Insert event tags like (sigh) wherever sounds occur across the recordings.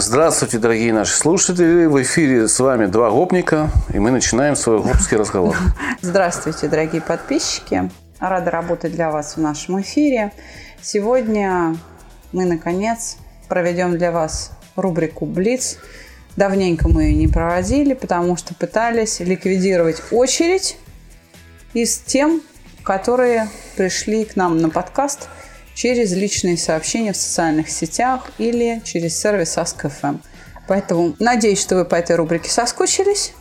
Здравствуйте, дорогие наши слушатели. В эфире с вами два гопника, и мы начинаем свой гопский разговор. (laughs) Здравствуйте, дорогие подписчики. Рада работать для вас в нашем эфире. Сегодня мы, наконец, проведем для вас рубрику «Блиц». Давненько мы ее не проводили, потому что пытались ликвидировать очередь из тем, которые пришли к нам на подкаст через личные сообщения в социальных сетях или через сервис Ask.fm. Поэтому надеюсь, что вы по этой рубрике соскучились.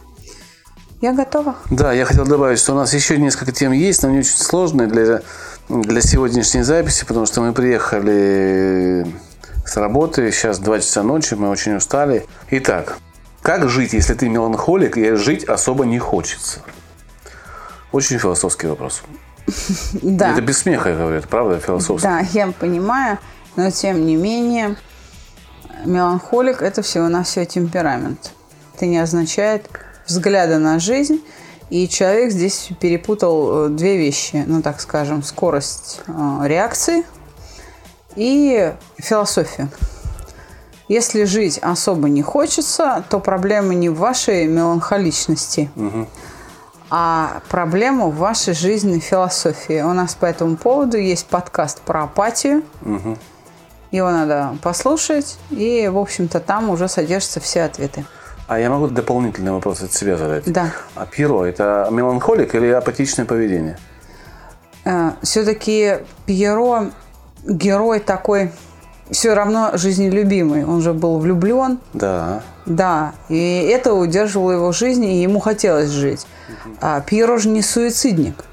Я готова. Да, я хотел добавить, что у нас еще несколько тем есть, но они очень сложные для, для сегодняшней записи, потому что мы приехали с работы, сейчас 2 часа ночи, мы очень устали. Итак, как жить, если ты меланхолик и жить особо не хочется? Очень философский вопрос. Да. Это без смеха, говорят, правда, философский? Да, я понимаю, но тем не менее, меланхолик – это всего-навсего темперамент. Это не означает взгляда на жизнь, и человек здесь перепутал э, две вещи, ну, так скажем, скорость э, реакции и философию. Если жить особо не хочется, то проблема не в вашей меланхоличности, а проблема в вашей жизненной философии. У нас по этому поводу есть подкаст про апатию. Его надо послушать, и, в общем-то, там уже содержатся все ответы. А я могу дополнительный вопрос от себя задать? Да. А Пьеро – это меланхолик или апатичное поведение? Все-таки Э, Пьеро герой такой все равно жизнелюбимый. Он же был влюблен. Да. Да, и это удерживало его жизнь, и ему хотелось жить. А Пьеро же не суицидник.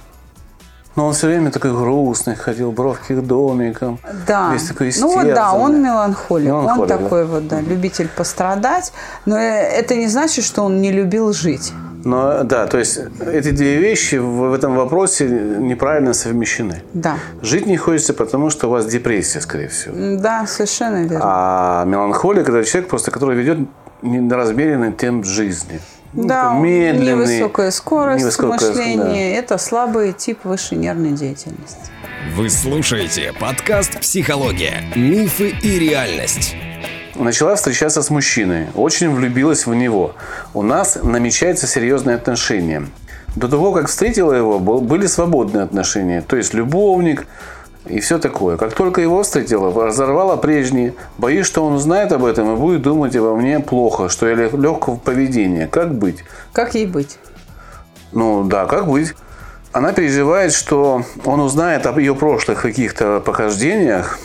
Но он все время такой грустный, ходил бровки к домикам. Да. Весь такой ну вот да, он меланхолик. Меланхолик, он да. такой вот, да, любитель пострадать. Но это не значит, что он не любил жить. Но да, то есть эти две вещи в, в этом вопросе неправильно совмещены. Да. Жить не хочется, потому что у вас депрессия, скорее всего. Да, совершенно верно. А меланхолик – это человек, просто который ведет неразмеренный темп жизни. Ну, да, медленный, невысокая скорость невысокая, мышления – это слабый тип высшей нервной деятельности. Вы слушаете подкаст «Психология, мифы и реальность». Начала встречаться с мужчиной, очень влюбилась в него. У нас намечаются серьезные отношения. До того, как встретила его, был- были свободные отношения, то есть любовник и все такое. Как только его встретила, разорвала прежние. Боюсь, что он узнает об этом и будет думать обо мне плохо, что я легкого поведения. Как быть? Как ей быть? Ну да, как быть? Она переживает, что он узнает об ее прошлых каких-то похождениях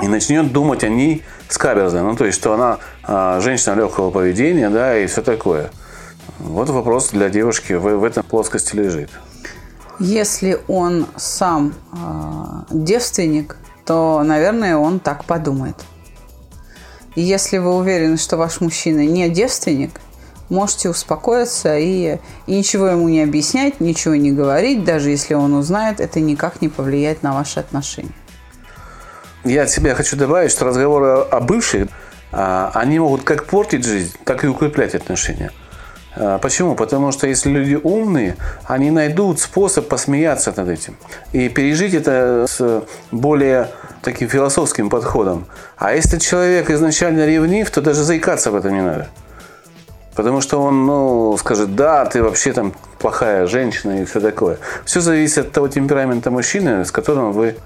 и начнет думать о ней скаберзно. Ну, то есть, что она а, женщина легкого поведения, да, и все такое. Вот вопрос для девушки в, в этом плоскости лежит. Если он сам э, девственник, то, наверное, он так подумает. Если вы уверены, что ваш мужчина не девственник, можете успокоиться и, и ничего ему не объяснять, ничего не говорить, даже если он узнает, это никак не повлияет на ваши отношения. Я от себя хочу добавить, что разговоры о бывших, а, они могут как портить жизнь, так и укреплять отношения. А, Почему? Потому что если люди умные, они найдут способ посмеяться над этим и пережить это с более таким философским подходом. А если человек изначально ревнив, то даже заикаться об этом не надо. Потому что он, ну, скажет, да, ты вообще там плохая женщина и все такое. Все зависит от того темперамента мужчины, с которым вы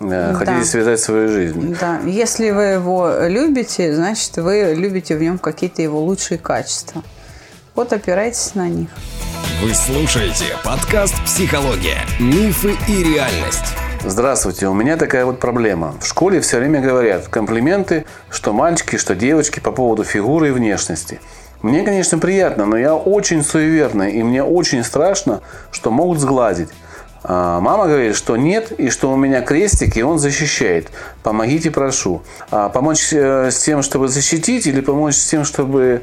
э, хотите связать свою жизнь. Да, если вы его любите, значит, вы любите в нем какие-то его лучшие качества. Вот опирайтесь на них. Вы слушаете подкаст «Психология, мифы и реальность». Здравствуйте, у меня такая вот проблема. В школе все время говорят комплименты, что мальчики, что девочки по поводу фигуры и внешности. Мне, конечно, приятно, но я очень суеверный, и мне очень страшно, что могут сгладить. А, Мама говорит, что нет, и что у меня крестик, и он защищает. Помогите, прошу. А помочь э, с тем, чтобы защитить, или помочь с тем, чтобы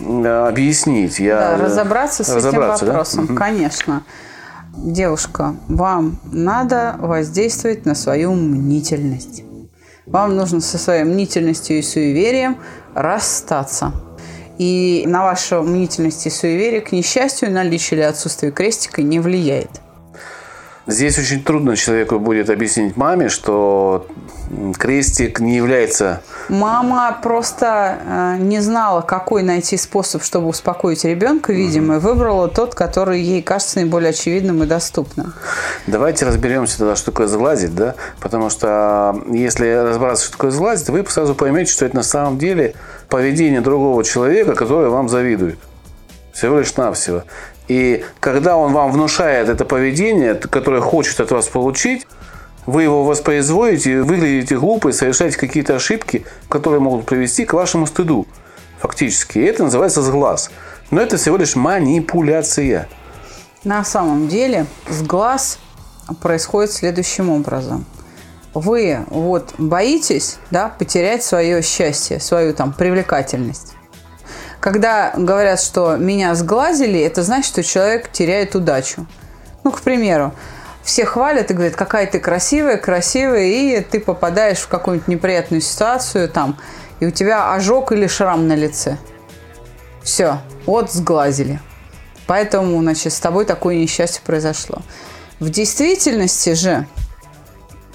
э, объяснить. Я, Да, разобраться с разобраться, этим да? вопросом, Мгм. конечно. Девушка, вам надо воздействовать на свою мнительность. Вам нужно со своей мнительностью и суеверием расстаться. И на вашу мнительность и суеверие, к несчастью, наличие или отсутствие крестика не влияет. Здесь очень трудно человеку будет объяснить маме, что крестик не является Мама просто э, не знала, какой найти способ, чтобы успокоить ребенка, видимо, и выбрала тот, который ей кажется наиболее очевидным и доступным. Давайте разберемся тогда, что такое сглазить, да? Потому что э, если разобраться, что такое сглазить, вы сразу поймете, что это на самом деле поведение другого человека, который вам завидует. Всего лишь навсего. И когда он вам внушает это поведение, которое хочет от вас получить, вы его воспроизводите, выглядите глупо и совершаете какие-то ошибки, которые могут привести к вашему стыду. Фактически. И это называется сглаз. Но это всего лишь манипуляция. На самом деле с глаз происходит следующим образом. Вы вот боитесь да, потерять свое счастье, свою там привлекательность. Когда говорят, что меня сглазили, это значит, что человек теряет удачу. Ну, к примеру, все хвалят и говорят, какая ты красивая, красивая, и ты попадаешь в какую-нибудь неприятную ситуацию там, и у тебя ожог или шрам на лице. Все, вот сглазили. Поэтому, значит, с тобой такое несчастье произошло. В действительности же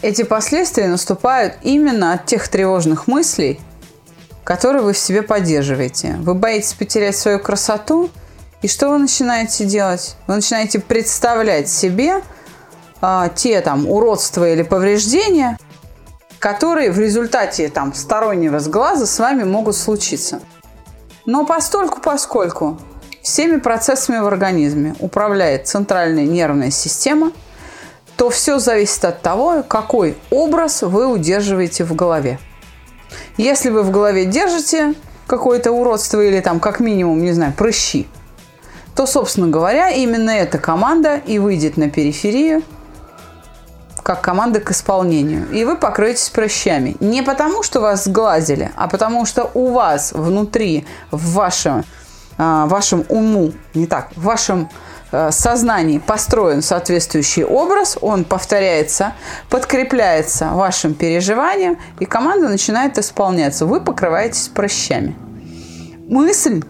эти последствия наступают именно от тех тревожных мыслей, которые вы в себе поддерживаете. Вы боитесь потерять свою красоту, и что вы начинаете делать? Вы начинаете представлять себе а, те там уродства или повреждения, которые в результате там стороннего сглаза с вами могут случиться. Но постольку, поскольку всеми процессами в организме управляет центральная нервная система, то все зависит от того, какой образ вы удерживаете в голове. Если вы в голове держите какое-то уродство или там как минимум, не знаю, прыщи, то, собственно говоря, именно эта команда и выйдет на периферию как команда к исполнению. И вы покроетесь прыщами. Не потому, что вас сглазили, а потому, что у вас внутри, в вашем, а, вашем уму, не так, в вашем э, сознании построен соответствующий образ, он повторяется, подкрепляется вашим переживанием, и команда начинает исполняться. Вы покрываетесь прыщами. Мысль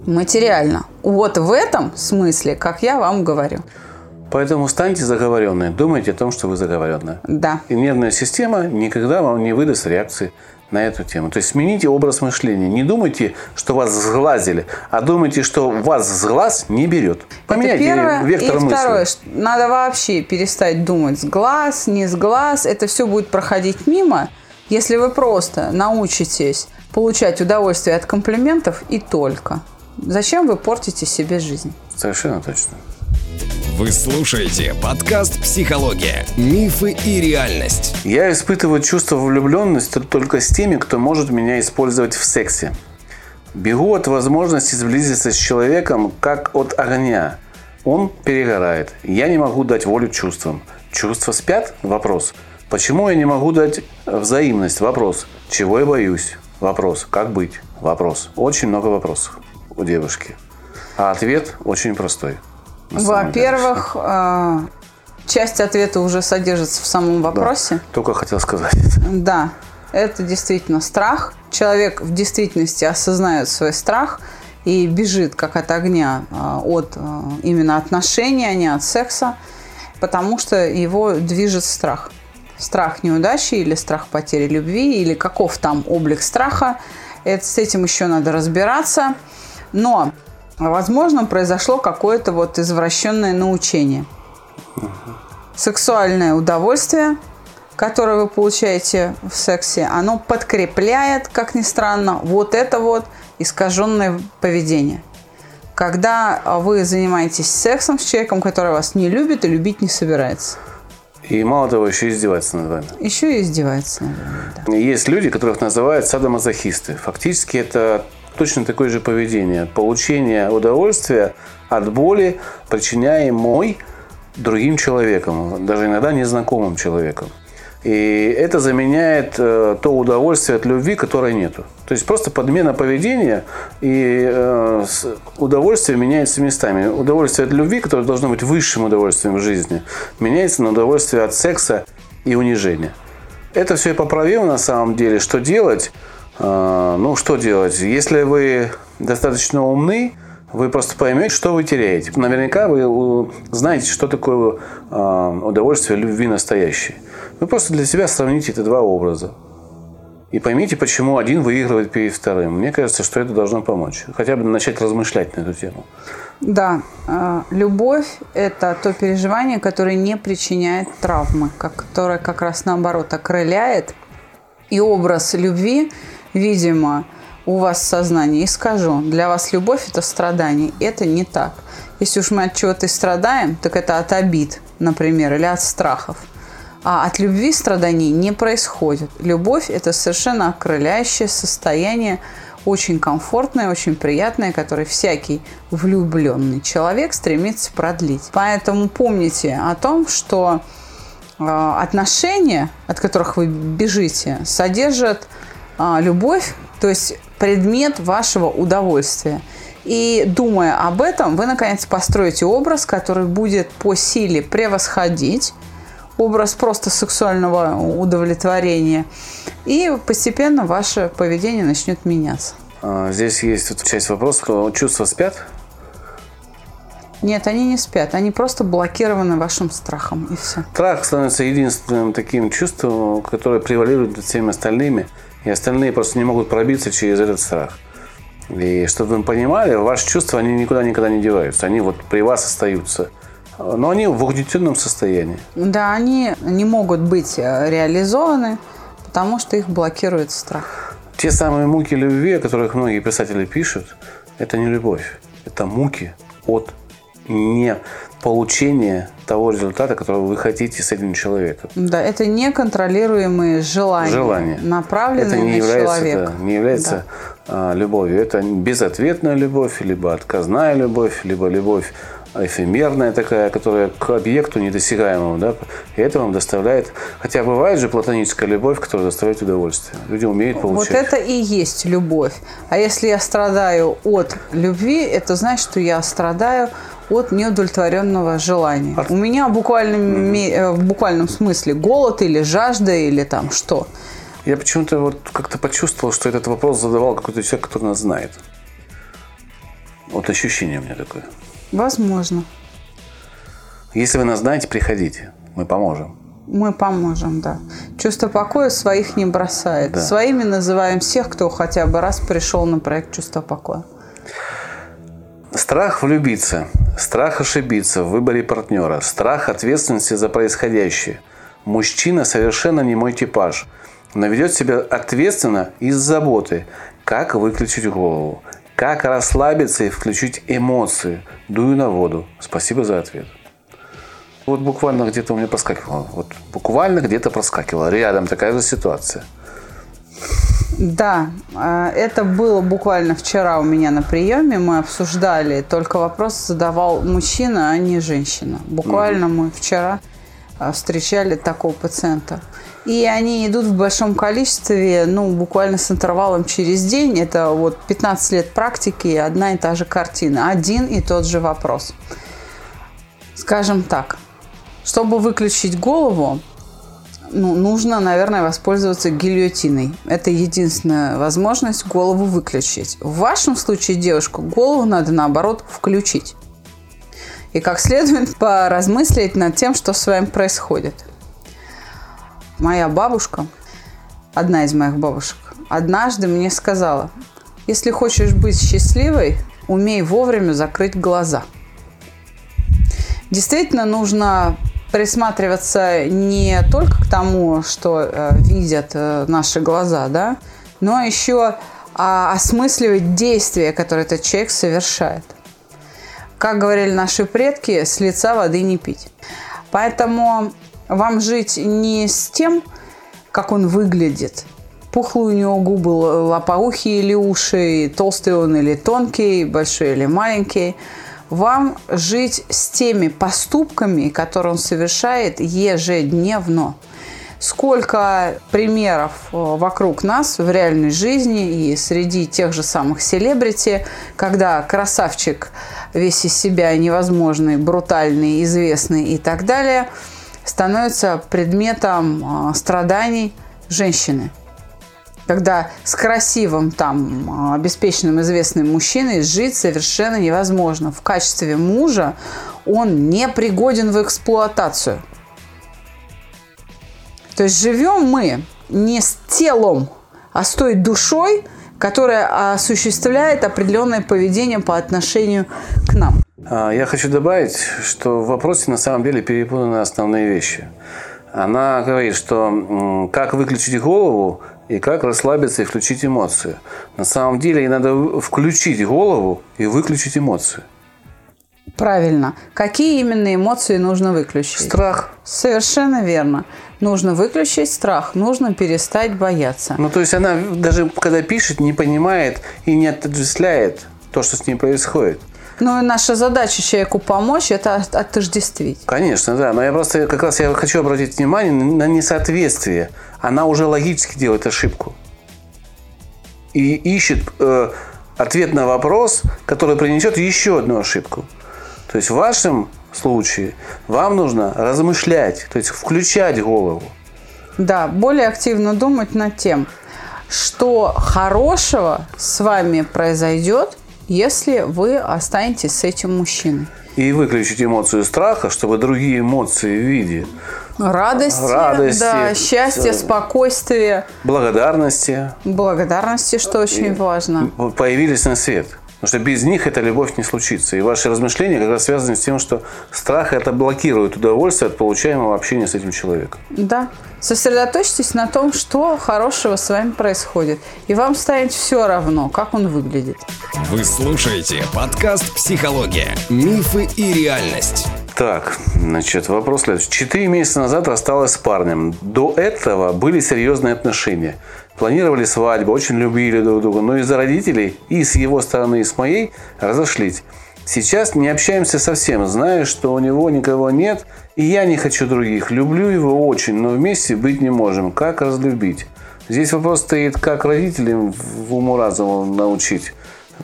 материальна. Вот в этом смысле, как я вам говорю. Поэтому станьте заговоренные, думайте о том, что вы заговоренные. Да. И нервная система никогда вам не выдаст реакции на эту тему. То есть смените образ мышления. Не думайте, что вас сглазили, а думайте, что вас сглаз не берет. Поменяйте это первое. вектор и мысли. второе, надо вообще перестать думать с глаз, не с глаз. Это все будет проходить мимо, если вы просто научитесь получать удовольствие от комплиментов и только. Зачем вы портите себе жизнь? Совершенно точно. Вы слушаете подкаст «Психология. Мифы и реальность». Я испытываю чувство влюбленности только с теми, кто может меня использовать в сексе. Бегу от возможности сблизиться с человеком, как от огня. Он перегорает. Я не могу дать волю чувствам. Чувства спят? Вопрос. Почему я не могу дать взаимность? Вопрос. Чего я боюсь? Вопрос. Как быть? Вопрос. Очень много вопросов у девушки. А ответ очень простой. Во-первых, э, часть ответа уже содержится в самом Да. вопросе. Только хотел сказать. (laughs) Да, это действительно страх. Человек в действительности осознает свой страх и бежит как от огня а, от а, именно отношений, а не от секса, потому что его движет страх. Страх неудачи или страх потери любви, или каков там облик страха. Это, с этим еще надо разбираться. Но, возможно, произошло какое-то вот извращенное научение. Сексуальное удовольствие, которое вы получаете в сексе, оно подкрепляет, как ни странно, вот это вот искаженное поведение. Когда вы занимаетесь сексом с человеком, который вас не любит и любить не собирается. И мало того, еще издевается над вами. Еще и издевается, наверное. да. Есть люди, которых называют садомазохисты. Фактически это точно такое же поведение. Получение удовольствия от боли, причиняемой другим человеком, даже иногда незнакомым человеком. И это заменяет э, то удовольствие от любви, которое нету. То есть просто подмена поведения и э, удовольствие меняется местами. Удовольствие от любви, которое должно быть высшим удовольствием в жизни, меняется на удовольствие от секса и унижения. Это все поправимо на самом деле. Что делать? Э, ну, что делать? Если вы достаточно умны, вы просто поймете, что вы теряете. Наверняка вы знаете, что такое э, удовольствие любви настоящей. Вы просто для себя сравните эти два образа. И поймите, почему один выигрывает перед вторым. Мне кажется, что это должно помочь. Хотя бы начать размышлять на эту тему. Да, э, любовь – это то переживание, которое не причиняет травмы, которое как раз наоборот окрыляет. И образ любви, видимо, у вас в сознании. И скажу, для вас любовь – это страдание. Это не так. Если уж мы от чего-то страдаем, так это от обид, например, или от страхов. А от любви страданий не происходит. Любовь – это совершенно окрыляющее состояние, очень комфортное, очень приятное, которое всякий влюбленный человек стремится продлить. Поэтому помните о том, что э, отношения, от которых вы бежите, содержат э, любовь, то есть предмет вашего удовольствия. И думая об этом, вы наконец построите образ, который будет по силе превосходить образ просто сексуального удовлетворения. И постепенно ваше поведение начнет меняться. А, здесь есть вот часть вопроса. Чувства спят? Нет, они не спят. Они просто блокированы вашим страхом. И все. Страх становится единственным таким чувством, которое превалирует над всеми остальными – и остальные просто не могут пробиться через этот страх. И чтобы вы понимали, ваши чувства, они никуда никогда не деваются. Они вот при вас остаются. Но они в угнетенном состоянии. Да, они не могут быть э, реализованы, потому что их блокирует страх. Те самые муки любви, о которых многие писатели пишут, это не любовь. Это муки от не получения того результата, которого вы хотите с этим человеком. Да, это неконтролируемые желания, желания. направленные это не на является, человека. Это не является да. любовью. Это безответная любовь, либо отказная любовь, либо любовь эфемерная такая, которая к объекту недосягаемому, да, и это вам доставляет, хотя бывает же платоническая любовь, которая доставляет удовольствие. Люди умеют получать. Вот это и есть любовь. А если я страдаю от любви, это значит, что я страдаю от неудовлетворенного желания. От... У меня буквально, mm-hmm. в буквальном смысле голод или жажда или там что. Я почему-то вот как-то почувствовал, что этот вопрос задавал какой-то человек, который нас знает. Вот ощущение у меня такое. Возможно. Если вы нас знаете, приходите. Мы поможем. Мы поможем, да. Чувство покоя своих не бросает. Да. Своими называем всех, кто хотя бы раз пришел на проект «Чувство покоя». Страх влюбиться, страх ошибиться в выборе партнера, страх ответственности за происходящее. Мужчина совершенно не мой типаж, но ведет себя ответственно из заботы. Как выключить голову? Как расслабиться и включить эмоции? Дую на воду. Спасибо за ответ. Вот буквально где-то у меня проскакивало. Вот буквально где-то проскакивало. Рядом такая же ситуация. Да, а, это было буквально вчера у меня на приеме. Мы обсуждали, только вопрос задавал мужчина, а не женщина. Буквально мы вчера а, встречали такого пациента. И они идут в большом количестве, ну, буквально с интервалом через день. Это вот 15 лет практики и одна и та же картина. Один и тот же вопрос. Скажем так, чтобы выключить голову, ну, нужно, наверное, воспользоваться гильотиной. Это единственная возможность голову выключить. В вашем случае, девушку, голову надо, наоборот, включить. И как следует (laughs) поразмыслить над тем, что с вами происходит. Моя бабушка, одна из моих бабушек, однажды мне сказала, если хочешь быть счастливой, умей вовремя закрыть глаза. Действительно нужно присматриваться не только к тому, что э, видят э, наши глаза, да, но еще а, осмысливать действия, которые этот человек совершает. Как говорили наши предки, с лица воды не пить. Поэтому вам жить не с тем, как он выглядит, пухлые у него губы, лопоухие или уши, толстый он или тонкий, большой или маленький – вам жить с теми поступками, которые он совершает ежедневно. Сколько примеров э, вокруг нас в реальной жизни и среди тех же самых селебрити, когда красавчик весь из себя невозможный, брутальный, известный и так далее, становится предметом э, страданий женщины когда с красивым, там, обеспеченным, известным мужчиной жить совершенно невозможно. В качестве мужа он не пригоден в эксплуатацию. То есть живем мы не с телом, а с той душой, которая осуществляет определенное поведение по отношению к нам. А, я хочу добавить, что в вопросе на самом деле перепутаны основные вещи. Она говорит, что как выключить голову и как расслабиться и включить эмоцию. На самом деле ей надо включить голову и выключить эмоцию. Правильно. Какие именно эмоции нужно выключить? Страх. Совершенно верно. Нужно выключить страх, нужно перестать бояться. Ну, то есть она даже когда пишет, не понимает и не отождествляет то, что с ней происходит. Ну и наша задача человеку помочь – это отождествить. Конечно, да. Но я просто как раз я хочу обратить внимание на несоответствие. Она уже логически делает ошибку. И ищет э, ответ на вопрос, который принесет еще одну ошибку. То есть в вашем случае вам нужно размышлять, то есть включать голову. Да, более активно думать над тем, что хорошего с вами произойдет, если вы останетесь с этим мужчиной. И выключить эмоцию страха, чтобы другие эмоции в виде радости, радости да, счастья, спокойствия, благодарности. Благодарности, что очень важно. Появились на свет. Потому что без них эта любовь не случится. И ваши размышления как раз связаны с тем, что страх это блокирует удовольствие от получаемого общения с этим человеком. Да. Сосредоточьтесь на том, что хорошего с вами происходит. И вам станет все равно, как он выглядит. Вы слушаете подкаст «Психология. Мифы и реальность». Так, значит, вопрос следующий. Четыре месяца назад рассталась с парнем. До этого были серьезные отношения планировали свадьбу, очень любили друг друга, но из-за родителей и с его стороны, и с моей разошлись. Сейчас не общаемся совсем, знаю, что у него никого нет, и я не хочу других. Люблю его очень, но вместе быть не можем. Как разлюбить? Здесь вопрос стоит, как родителям в уму разуму научить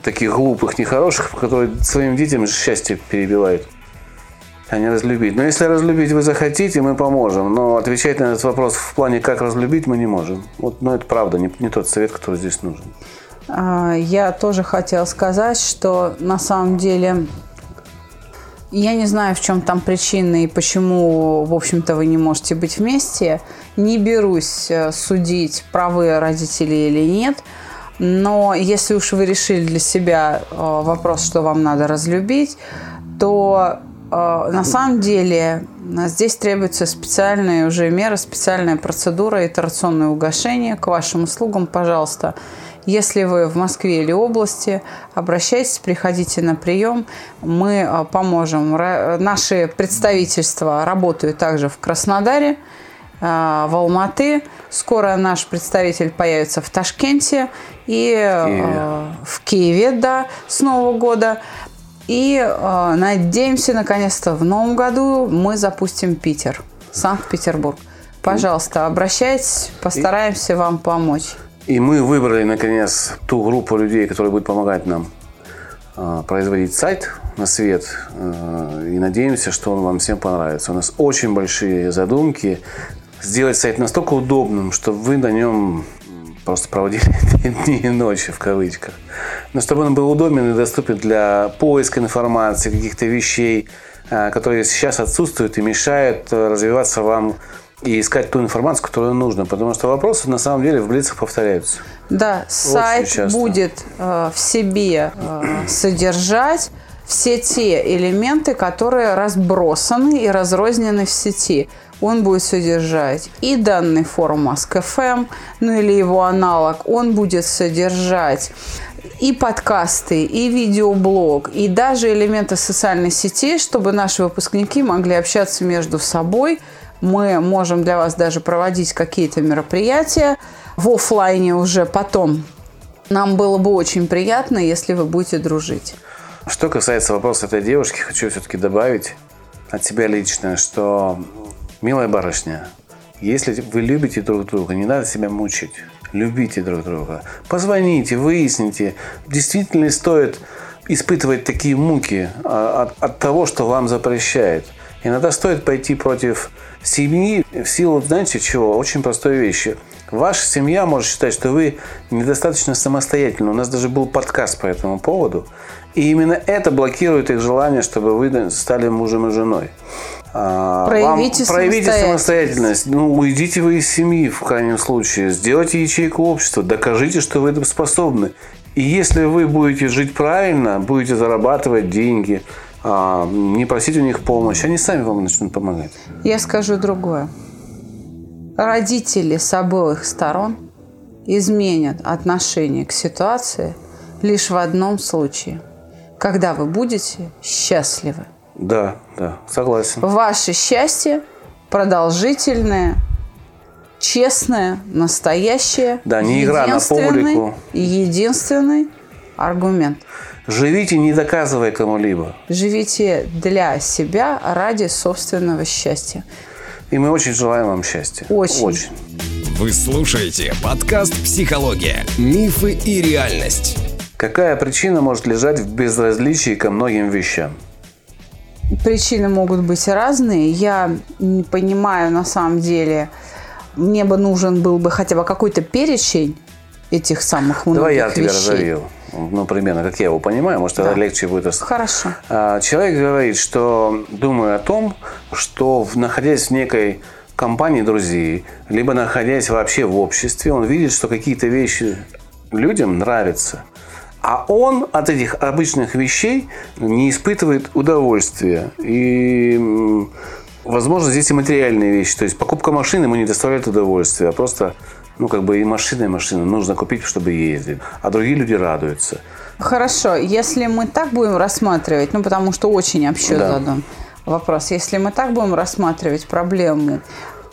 таких глупых, нехороших, которые своим детям счастье перебивают а не разлюбить. Но если разлюбить вы захотите, мы поможем. Но отвечать на этот вопрос в плане, как разлюбить, мы не можем. Вот, но это правда, не, не тот совет, который здесь нужен. А, я тоже хотела сказать, что на самом деле я не знаю, в чем там причина и почему, в общем-то, вы не можете быть вместе. Не берусь э, судить, правы родители или нет. Но если уж вы решили для себя э, вопрос, что вам надо разлюбить, то на самом деле здесь требуется специальная уже мера, специальная процедура итерационное угошение. К вашим услугам, пожалуйста, если вы в Москве или области, обращайтесь, приходите на прием, мы а, поможем. Наши представительства работают также в Краснодаре, в Алматы. Скоро наш представитель появится в Ташкенте и Киеве. в Киеве, да, с Нового года. И э, надеемся, наконец-то, в новом году мы запустим Питер, Санкт-Петербург. Пожалуйста, обращайтесь, постараемся вам помочь. И мы выбрали, наконец, ту группу людей, которые будут помогать нам э, производить сайт на свет. Э, и надеемся, что он вам всем понравится. У нас очень большие задумки. Сделать сайт настолько удобным, чтобы вы на нем просто проводили (laughs) дни и ночи в кавычках. Но чтобы он был удобен и доступен для поиска информации, каких-то вещей, а, которые сейчас отсутствуют и мешают э, развиваться вам и искать ту информацию, которую нужно. Потому что вопросы на самом деле в блицах повторяются. Да, сайт будет э, в себе э, содержать все те элементы, которые разбросаны и разрознены в сети он будет содержать и данный форум Ask.fm, ну или его аналог, он будет содержать и подкасты, и видеоблог, и даже элементы социальной сети, чтобы наши выпускники могли общаться между собой. Мы можем для вас даже проводить какие-то мероприятия в офлайне уже потом. Нам было бы очень приятно, если вы будете дружить. Что касается вопроса этой девушки, хочу все-таки добавить от себя лично, что Милая барышня, Если вы любите друг друга, не надо себя мучить. Любите друг друга. Позвоните, выясните. Действительно ли стоит испытывать такие муки а, от, от того, что вам запрещает. Иногда стоит пойти против семьи в силу, знаете чего, очень простой вещи. Ваша семья может считать, что вы недостаточно самостоятельны. У нас даже был подкаст по этому поводу. И именно это блокирует их желание, чтобы вы стали мужем и женой. А, проявите, Вам, проявите самостоятельность. Ну, уйдите вы из семьи, в крайнем случае. Сделайте ячейку общества. Докажите, что вы это способны. И если вы будете жить правильно, будете зарабатывать деньги, а, не просить у них помощь, они сами вам начнут помогать. Я скажу другое. Родители с обоих сторон изменят отношение к ситуации лишь в одном случае, когда вы будете счастливы. Да, да, согласен. Ваше счастье продолжительное, честное, настоящее. Да, не игра на публику. Единственный аргумент. Живите, не доказывая кому-либо. Живите для себя ради собственного счастья. И мы очень желаем вам счастья. Очень. Очень. Вы слушаете подкаст «Психология. Мифы и реальность». Какая причина может лежать в безразличии ко многим вещам? Причины могут быть разные. Я не понимаю на самом деле. Мне бы нужен был бы хотя бы какой-то перечень этих самых многих Давай я тебя вещей. разовью. Ну, примерно, как я его понимаю, может, Да. легче будет. Хорошо. А, Человек говорит, что думая о том, что находясь в некой компании друзей, либо находясь вообще в обществе, он видит, что какие-то вещи людям нравятся. А он от этих обычных вещей не испытывает удовольствия. И, возможно, здесь и материальные вещи. То есть покупка машины ему не доставляет удовольствия, а просто, ну, как бы и машина, и машина нужно купить, чтобы ездить. А другие люди радуются. Хорошо, если мы так будем рассматривать, ну потому что очень общо Да. задан вопрос, если мы так будем рассматривать проблему,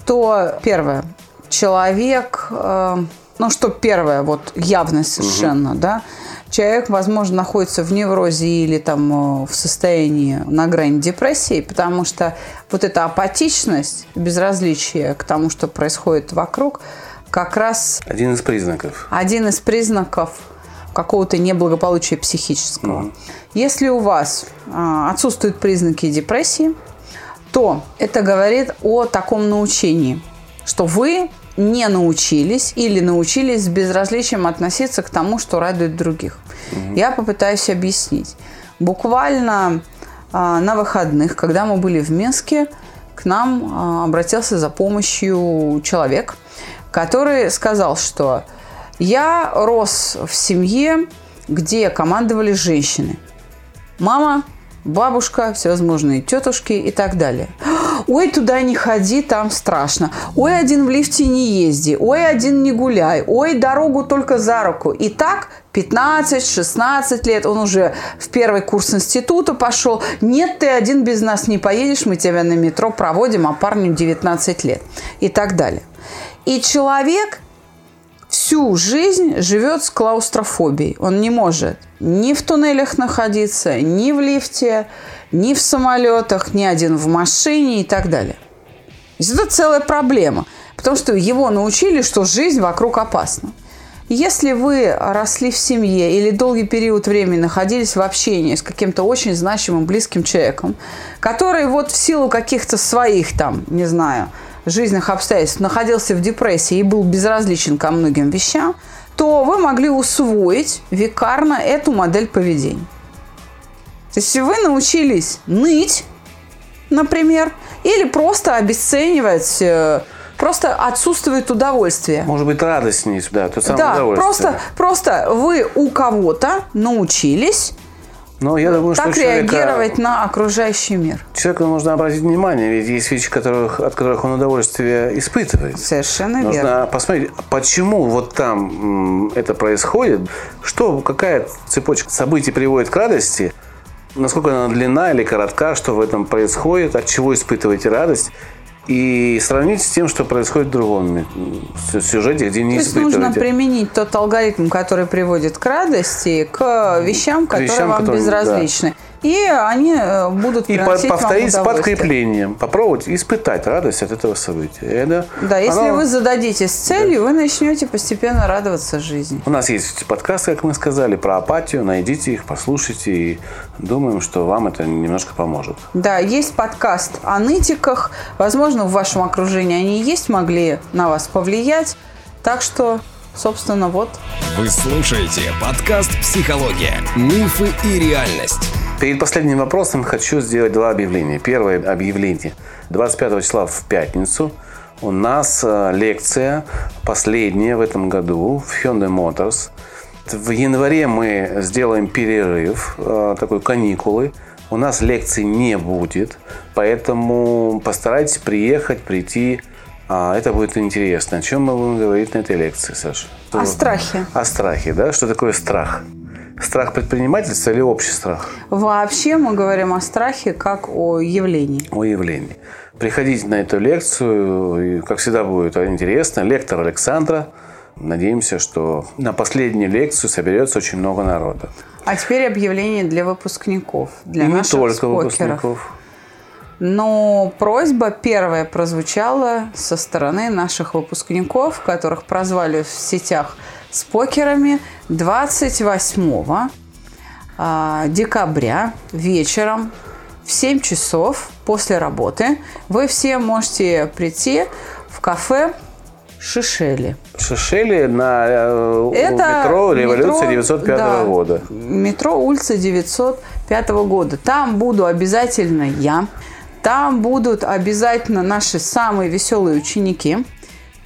то первое, человек, э, ну что первое, вот явно совершенно, да, человек, возможно, находится в неврозе или там э, в состоянии на грани депрессии, потому что вот эта апатичность, безразличие к тому, что происходит вокруг, как раз Один из признаков. один из признаков какого-то неблагополучия психического. Если у вас а, отсутствуют признаки депрессии, то это говорит о таком научении, что вы не научились или научились с безразличием относиться к тому, что радует других. Я попытаюсь объяснить. Буквально а, на выходных, когда мы были в Минске, к нам а, обратился за помощью человек, который сказал, что я рос в семье, где командовали женщины. Мама, бабушка, всевозможные тетушки и так далее. Ой, туда не ходи, там страшно. Ой, один в лифте не езди. Ой, один не гуляй. Ой, дорогу только за руку. И так 15-16 лет он уже в первый курс института пошел. Нет, ты один без нас не поедешь, мы тебя на метро проводим, а парню 19 лет. И так далее. И человек всю жизнь живет с клаустрофобией. Он не может ни в туннелях находиться, ни в лифте, ни в самолетах, ни один в машине и так далее. То есть это целая проблема. Потому что его научили, что жизнь вокруг опасна. Если вы росли в семье или долгий период времени находились в общении с каким-то очень значимым близким человеком, который вот в силу каких-то своих там, не знаю, жизненных обстоятельств находился в депрессии и был безразличен ко многим вещам, то вы могли усвоить векарно эту модель поведения. То есть вы научились ныть, например, или просто обесценивать, э, просто отсутствует удовольствие. Может быть, радость не да, то самое Да, удовольствие. просто, просто вы у кого-то научились Но я думаю, что так человека, реагировать на окружающий мир. человеку нужно обратить внимание, ведь есть вещи, которых, от которых он удовольствие испытывает. Совершенно Нужно верно. посмотреть, почему вот там это происходит, что, какая цепочка событий приводит к радости, насколько она длинна или коротка, что в этом происходит, от чего испытываете радость, и сравнить с тем, что происходит в другом сюжете, где не То есть нужно применить тот алгоритм, который приводит к радости, к вещам, которые вещам, вам которые- безразличны. И они э, будут И по- повторить с подкреплением. Попробовать испытать радость от этого события. Это- Да, если оно- вы зададитесь целью, вы начнете постепенно радоваться жизни. У нас есть подкасты, как мы сказали, про апатию. Найдите их, послушайте. И думаем, что вам это немножко поможет. Да, есть подкаст о нытиках. Возможно, в вашем окружении они есть, могли на вас повлиять. Так что, собственно, вот. Вы слушаете подкаст «Психология. Мифы и реальность». Перед последним вопросом хочу сделать два объявления. Первое объявление. 25 числа в пятницу у нас э, лекция, последняя в этом году в Hyundai Motors. В январе мы сделаем перерыв, э, такой каникулы. У нас лекций не будет, поэтому постарайтесь приехать, прийти. А, Это будет интересно. О чем мы будем говорить на этой лекции, Саша? О страхе. О страхе, да? Что такое страх? Страх предпринимательства или общий страх? Вообще мы говорим о страхе как о явлении. о явлении. Приходите на эту лекцию, и, как всегда, будет интересно. Лектор Александра. Надеемся, что на последнюю лекцию соберется очень много народа. А теперь объявление для выпускников, для не наших только спокеров. выпускников. Но просьба первая прозвучала со стороны наших выпускников, которых прозвали в сетях спокерами 28 а, декабря вечером в 7 часов после работы вы все можете прийти в кафе Шишели. Шишели на э, Это метро Революция метро, 905 да, года. Метро улица 905 года. Там буду обязательно я. Там будут обязательно наши самые веселые ученики.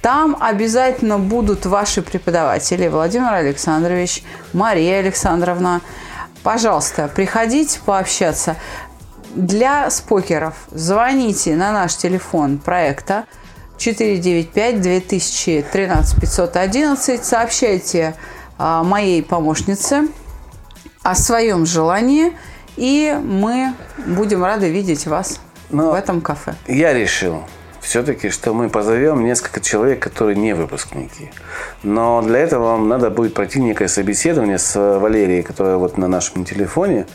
Там обязательно будут ваши преподаватели. Владимир Александрович, Мария Александровна. Пожалуйста, приходите пообщаться. Для спокеров звоните на наш телефон проекта 495-2013-511. Сообщайте а, моей помощнице о своем желании, и мы будем рады видеть вас Но- в этом кафе. Я решил все-таки, что мы позовем несколько человек, которые не выпускники. Но для этого вам надо будет пройти некое собеседование с Валерией, которая вот на нашем телефоне.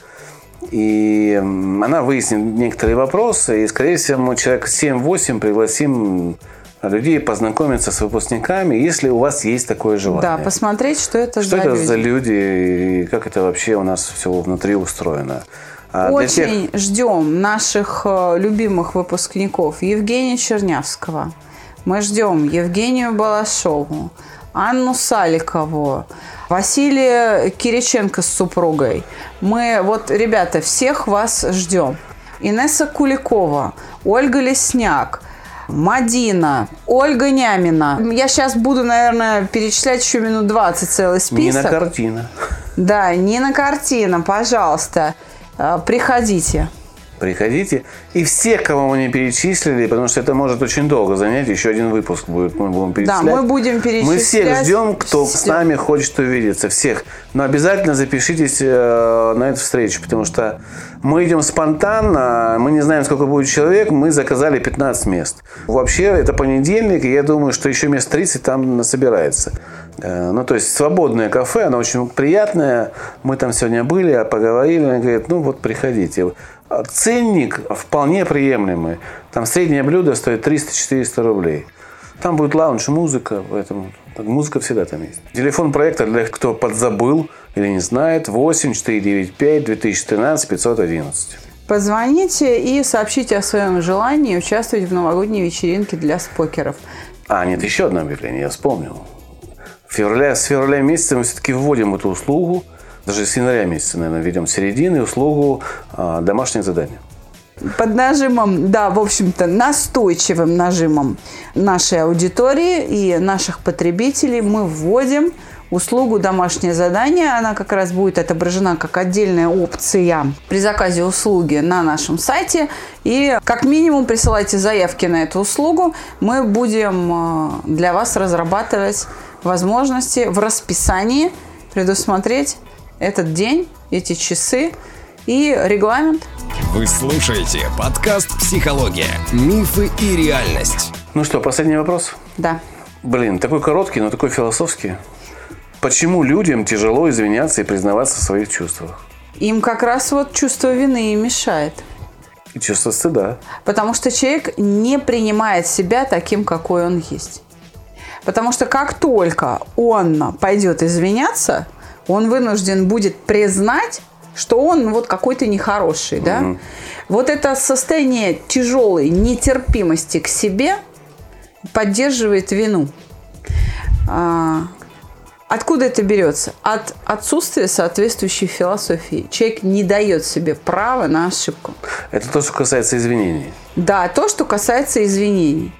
И она выяснит некоторые вопросы. И, скорее всего, мы человек 7-8 пригласим людей познакомиться с выпускниками, если у вас есть такое желание. Да, посмотреть, что это Что за это люди. за люди и как это вообще у нас все внутри устроено. А Очень ждем наших э, любимых выпускников Евгения Чернявского. Мы ждем Евгению Балашову, Анну Саликову, Василия Кириченко с супругой. Мы, вот, ребята, всех вас ждем. Инесса Куликова, Ольга Лесняк, Мадина, Ольга Нямина. Я сейчас буду, наверное, перечислять еще минут 20 целый список. Нина Картина. Да, Нина Картина, пожалуйста, приходите. Приходите. И всех, кого мы не перечислили, потому что это может очень долго занять, еще один выпуск будет, мы будем перечислять. мы будем Мы всех перечислять. ждем, кто с нами хочет увидеться, всех. Но обязательно запишитесь э, на эту встречу, потому что мы идем спонтанно, мы не знаем, сколько будет человек, мы заказали 15 мест. Вообще, это понедельник, и я думаю, что еще мест 30 там собирается. Э, Ну, то есть свободное кафе, оно очень приятное. Мы там сегодня были, поговорили, они говорят, ну вот приходите. Ценник вполне приемлемый. Там среднее блюдо стоит 300-400 рублей. Там будет лаунж, музыка, поэтому музыка всегда там есть. Телефон проекта для тех, кто подзабыл или не знает, 8 495 2013 511. Позвоните и сообщите о своем желании участвовать в новогодней вечеринке для спокеров. А, нет, еще одно объявление, я вспомнил. В февраля, с февраля месяца мы все-таки вводим эту услугу, даже с января месяца, наверное, введем с середины услугу а, домашних заданий. Под нажимом, да, в общем-то, настойчивым нажимом нашей аудитории и наших потребителей мы вводим услугу «Домашнее задание». Она как раз будет отображена как отдельная опция при заказе услуги на нашем сайте. И как минимум присылайте заявки на эту услугу. Мы будем э, для вас разрабатывать возможности в расписании предусмотреть этот день, эти часы и регламент Вы слушаете подкаст «Психология. Мифы и реальность». Ну что, последний вопрос? Да. Блин, такой короткий, но такой философский. Почему людям тяжело извиняться и признаваться в своих чувствах? Им как раз вот чувство вины и мешает. И чувство стыда. Потому что человек не принимает себя таким, какой он есть. Потому что как только он пойдет извиняться, он вынужден будет признать, что он вот какой-то нехороший, да? Угу. Вот это состояние тяжелой нетерпимости к себе поддерживает вину. А, откуда это берется? От отсутствия соответствующей философии. Человек не дает себе права на ошибку. Это то, что касается извинений. Да, то, что касается извинений.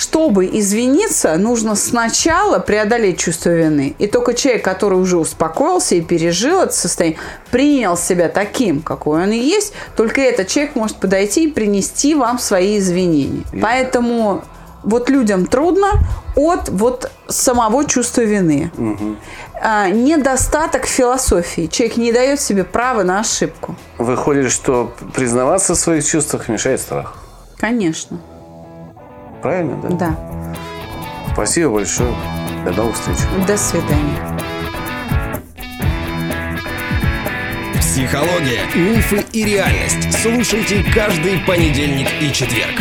Чтобы извиниться, нужно сначала преодолеть чувство вины. И только человек, который уже успокоился и пережил это состояние, принял себя таким, какой он и есть, только этот человек может подойти и принести вам свои извинения. И... Поэтому вот людям трудно от вот самого чувства вины. Угу. А, недостаток философии. Человек не дает себе права на ошибку. Выходит, что признаваться в своих чувствах мешает страх. Конечно. Правильно, да? Да. Спасибо большое. До новых встреч. До свидания. Психология, мифы и реальность. Слушайте каждый понедельник и четверг.